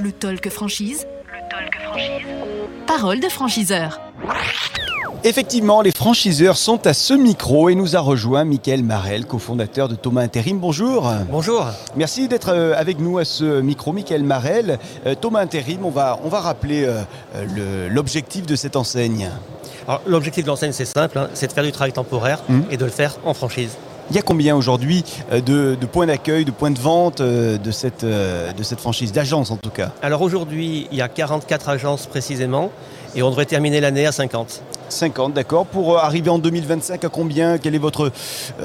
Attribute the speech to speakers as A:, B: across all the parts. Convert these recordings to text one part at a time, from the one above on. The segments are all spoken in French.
A: Le talk franchise. Le talk franchise. Parole de franchiseur.
B: Effectivement, les franchiseurs sont à ce micro et nous a rejoint Mickaël Marel, cofondateur de Thomas Intérim. Bonjour.
C: Bonjour.
B: Merci d'être euh, avec nous à ce micro, Mickaël Marel. Euh, Thomas Intérim, on va, on va rappeler euh, l'objectif de cette enseigne.
C: Alors, L'objectif de l'enseigne, c'est simple, hein, c'est de faire du travail temporaire
B: Mhm.
C: et de le faire en franchise.
B: Il y a combien aujourd'hui euh, de, de points d'accueil, de points de vente euh, de cette, euh, de cette franchise, d'agence en tout cas
C: Alors aujourd'hui, il y a 44 agences précisément et on devrait terminer l'année à 50.
B: 50, d'accord. Pour arriver en 2025, à combien? Quel est votre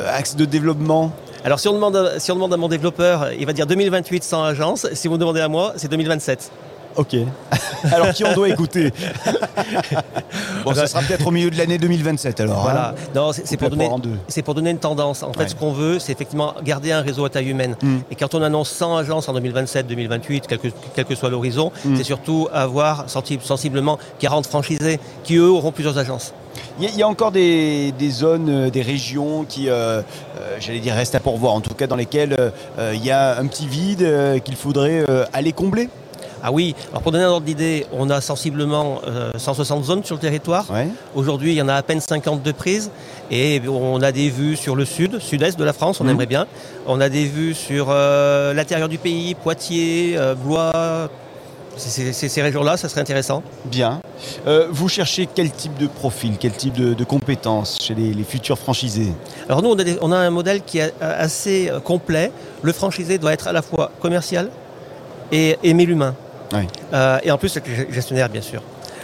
B: axe de développement?
C: Alors si on, demande à, si on demande à mon développeur, il va dire 2028 sans agence. Si vous me demandez à moi, c'est 2027.
B: Ok. Alors qui on doit écouter Bon, ça sera peut-être au milieu de l'année 2027 alors.
C: Voilà.
B: hein
C: Non, c'est pour donner,
B: poire en deux.
C: c'est pour donner une tendance. En fait,
B: Ouais.
C: ce qu'on veut, c'est effectivement garder un réseau à taille humaine.
B: Mm.
C: Et quand on annonce 100 agences en 2027, 2028, quel que, quel que soit l'horizon,
B: Mm.
C: c'est surtout avoir sensi- sensiblement 40 franchisés qui, eux, auront plusieurs agences.
B: Il y, a- encore des, des zones, euh, des régions qui, euh, euh, j'allais dire, restent à pourvoir, en tout cas dans lesquelles euh, il y a un petit vide euh, qu'il faudrait euh, aller combler.
C: Ah oui, alors pour donner un ordre d'idée, on a sensiblement euh, 160 zones sur le territoire.
B: Ouais.
C: Aujourd'hui, il y en a à peine 50 de prises et on a des vues sur le sud, sud-est de la France, on
B: Mhm.
C: aimerait bien. On a des vues sur euh, l'intérieur du pays, Poitiers, euh, Blois. Ces régions-là, ça serait intéressant.
B: Bien. Euh, vous cherchez quel type de profil, quel type de, de compétences chez les, les futurs franchisés?
C: Alors nous, on a, des- on a un modèle qui est euh, assez euh, complet. Le franchisé doit être à la fois commercial et aimer l'humain.
B: Oui.
C: Euh, et en plus, ge- gestionnaire, bien sûr.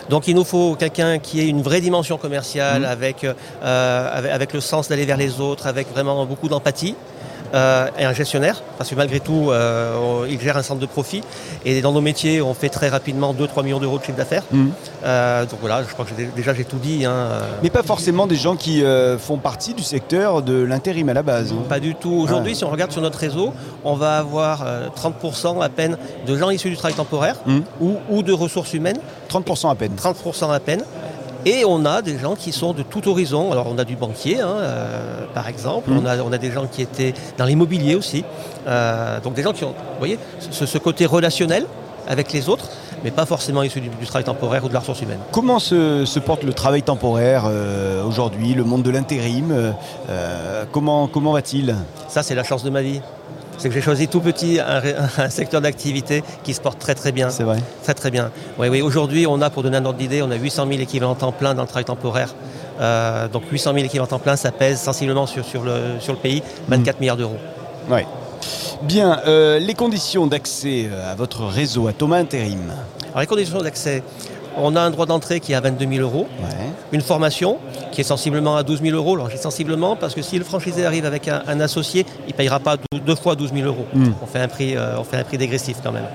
C: Donc il nous faut quelqu'un qui ait une vraie dimension commerciale,
B: Mhm.
C: avec, euh, avec, avec le sens d'aller vers les autres, avec vraiment beaucoup d'empathie. Euh, et un gestionnaire, parce que malgré tout, euh, il gère un centre de profit. Et dans nos métiers, on fait très rapidement 2-3 millions d'euros de chiffre d'affaires.
B: Mhm.
C: Euh, donc voilà, je crois que déjà j'ai tout dit. hein.
B: Mais pas forcément des gens qui font partie du secteur de l'intérim à la base. hein.
C: Pas du tout. Aujourd'hui,
B: Ah.
C: si on regarde sur notre réseau, on va avoir euh, 30% à peine de gens issus du travail temporaire
B: Mhm.
C: ou, ou de ressources humaines,
B: 30% à peine.
C: 30% à peine. Et on a des gens qui sont de tout horizon. Alors on a du banquier, hein, euh, par exemple.
B: Mhm.
C: On, a, on a des gens qui étaient dans l'immobilier aussi. Euh, donc des gens qui ont, vous voyez, ce, ce côté relationnel avec les autres, mais pas forcément issus du, du travail temporaire ou de la ressource humaine.
B: Comment se, se porte le travail temporaire euh, aujourd'hui, le monde de l'intérim Comment, comment va-t-il?
C: Ça, c'est la chance de ma vie. C'est que j'ai choisi tout petit un, secteur d'activité qui se porte très très bien.
B: C'est vrai
C: Très très bien. Oui, oui. Aujourd'hui, on a, pour donner un ordre d'idée, on a 800 000 équivalents temps plein dans le travail temporaire. Euh, donc 800 000 équivalents temps plein, ça pèse sensiblement sur, sur, le, sur le pays 24 milliards d'euros.
B: Ouais. Bien, euh, les conditions d'accès euh, à votre réseau, à Thomas Intérim.
C: Alors les conditions d'accès, on a un droit d'entrée qui est à 22 000 euros,
B: Ouais.
C: une formation qui est sensiblement à 12 000 euros. Alors j'ai sensiblement parce que si le franchisé arrive avec un, un associé, il ne payera pas deux fois 12 000 euros.
B: Mm.
C: On fait un prix, euh, on fait un prix dégressif quand même.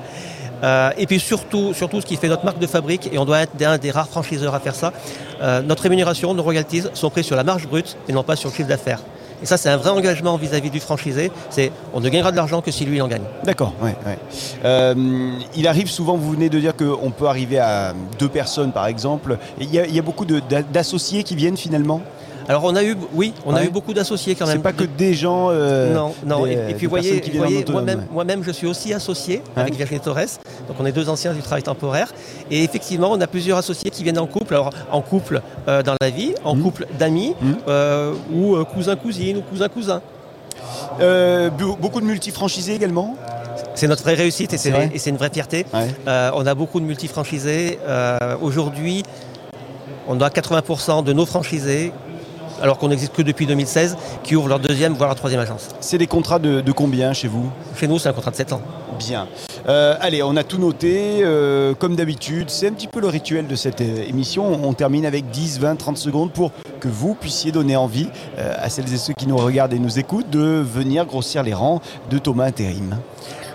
C: Euh, et puis surtout, surtout, ce qui fait notre marque de fabrique, et on doit être un des rares franchiseurs à faire ça, euh, notre rémunération, nos royalties sont prises sur la marge brute et non pas sur le chiffre d'affaires. Et ça, c'est un vrai engagement vis-à-vis du franchisé. C'est on ne gagnera de l'argent que si lui il en gagne.
B: D'accord, ouais, ouais. Euh, il arrive souvent, vous venez de dire qu'on peut arriver à deux personnes par exemple. Il y a, il y a beaucoup d'associés qui viennent finalement?
C: Alors on a eu, oui, on a eu beaucoup d'associés quand même.
B: C'est pas que des gens. euh,
C: non, non.
B: des-
C: et, puis vous voyez,
B: personnes qui
C: vous voyez, moi-même, je suis aussi associé
B: Ouais.
C: avec Virginie Torres. Donc on est deux anciens du travail temporaire. Et effectivement, on a plusieurs associés qui viennent en couple. Alors en couple euh, dans la vie, en
B: Mhm.
C: couple d'amis, euh, ou euh, cousin-cousine ou cousin-cousin.
B: Euh, be- beaucoup de multifranchisés également
C: C'est notre vraie réussite et
B: C'est vrai
C: une vraie fierté.
B: Ouais.
C: Euh, on a beaucoup de multifranchisés. Euh, aujourd'hui, on a 80% de nos franchisés, alors qu'on n'existe que depuis 2016, qui ouvrent leur deuxième, voire leur troisième agence.
B: C'est des contrats de, de combien chez vous?
C: Chez nous, c'est un contrat de 7 ans.
B: Bien. Euh, allez, on a tout noté. euh, comme d'habitude, c'est un petit peu le rituel de cette euh, émission. On termine avec 10, 20, 30 secondes pour que vous puissiez donner envie à celles et ceux qui nous regardent et nous écoutent de venir grossir les rangs de Thomas Intérim.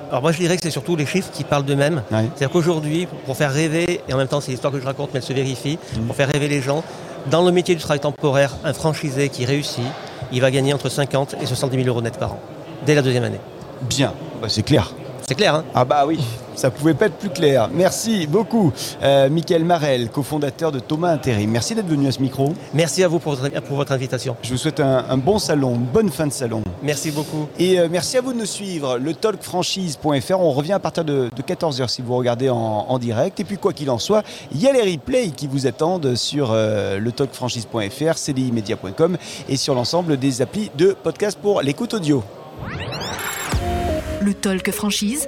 C: Alors moi je dirais que c'est surtout les chiffres qui parlent d'eux-mêmes.
B: Ouais.
C: C'est-à-dire qu'aujourd'hui, pour faire rêver, et en même temps c'est l'histoire que je raconte mais elle se vérifie,
B: Mhm.
C: pour faire rêver les gens, dans le métier du travail temporaire, un franchisé qui réussit, il va gagner entre 50 et 70 000 euros net par an, dès la deuxième année.
B: Bien, Bah, c'est clair.
C: C'est clair, hein?
B: Ah bah oui. Ça pouvait pas être plus clair. Merci beaucoup, euh, Michael Marel, cofondateur de Thomas Intérim. Merci d'être venu à ce micro.
C: Merci à vous pour votre, pour votre invitation.
B: Je vous souhaite un, un bon salon, une bonne fin de salon.
C: Merci beaucoup.
B: Et euh, merci à vous de nous suivre. Le talkfranchise.fr, on revient à partir de, de 14h si vous regardez en, en direct. Et puis quoi qu'il en soit, il y a les replays qui vous attendent sur euh, le talkfranchise.fr, cdimedia.com et sur l'ensemble des applis de podcast pour l'écoute audio.
A: Le talk franchise. Le talk franchise.